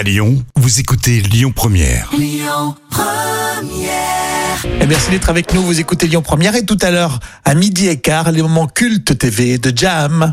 À Lyon, vous écoutez Lyon Première. Et merci d'être avec nous. Vous écoutez Lyon Première et tout à l'heure, à midi et quart, les moments cultes TV de Jam.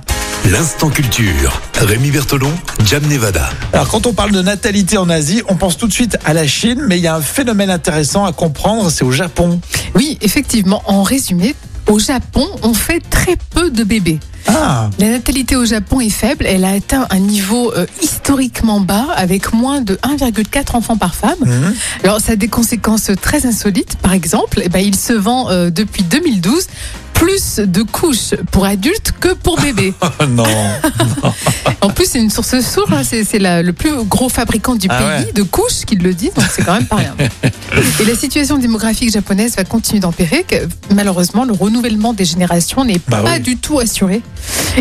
L'instant culture. Rémi Bertolon, Jam Nevada. Alors, quand on parle de natalité en Asie, on pense tout de suite à la Chine, mais il y a un phénomène intéressant à comprendre, c'est au Japon. Oui, effectivement, en résumé, au Japon, on fait très peu de bébés. Ah, La natalité au Japon est faible, elle a atteint un niveau euh, historiquement bas avec moins de 1,4 enfants par femme. Mhm. Alors ça a des conséquences très insolites. Par exemple, eh ben, il se vend euh, depuis 2012 plus de couches pour adultes que pour bébés. oh non. En plus, c'est une source sûre. hein, C'est le plus gros fabricant du Ah pays ouais. de couches qui le dit, donc c'est quand même pas rien. Et la situation démographique japonaise va continuer d'empirer. Malheureusement, le renouvellement des générations n'est Bah pas oui. du tout assuré.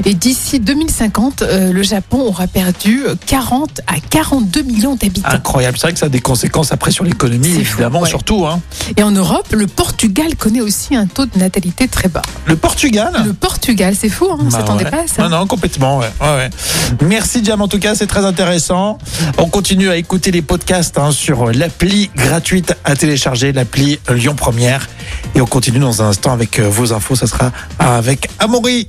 Et d'ici 2050, euh, le Japon aura perdu 40 à 42 millions d'habitants. Incroyable. C'est vrai que ça a des conséquences après sur l'économie, fou, évidemment, ouais. surtout. Hein. Et en Europe, le Portugal connaît aussi un taux de natalité très bas. Le Portugal? Le Portugal, c'est fou, hein, on Bah s'attendait ouais. pas à ça. Non, non, complètement. Ouais, ouais, ouais. Merci Jam, en tout cas, c'est très intéressant. On continue à écouter les podcasts hein, sur l'appli gratuite à télécharger, l'appli Lyon Première. Et on continue dans un instant avec euh, vos infos. Ça sera avec Amaury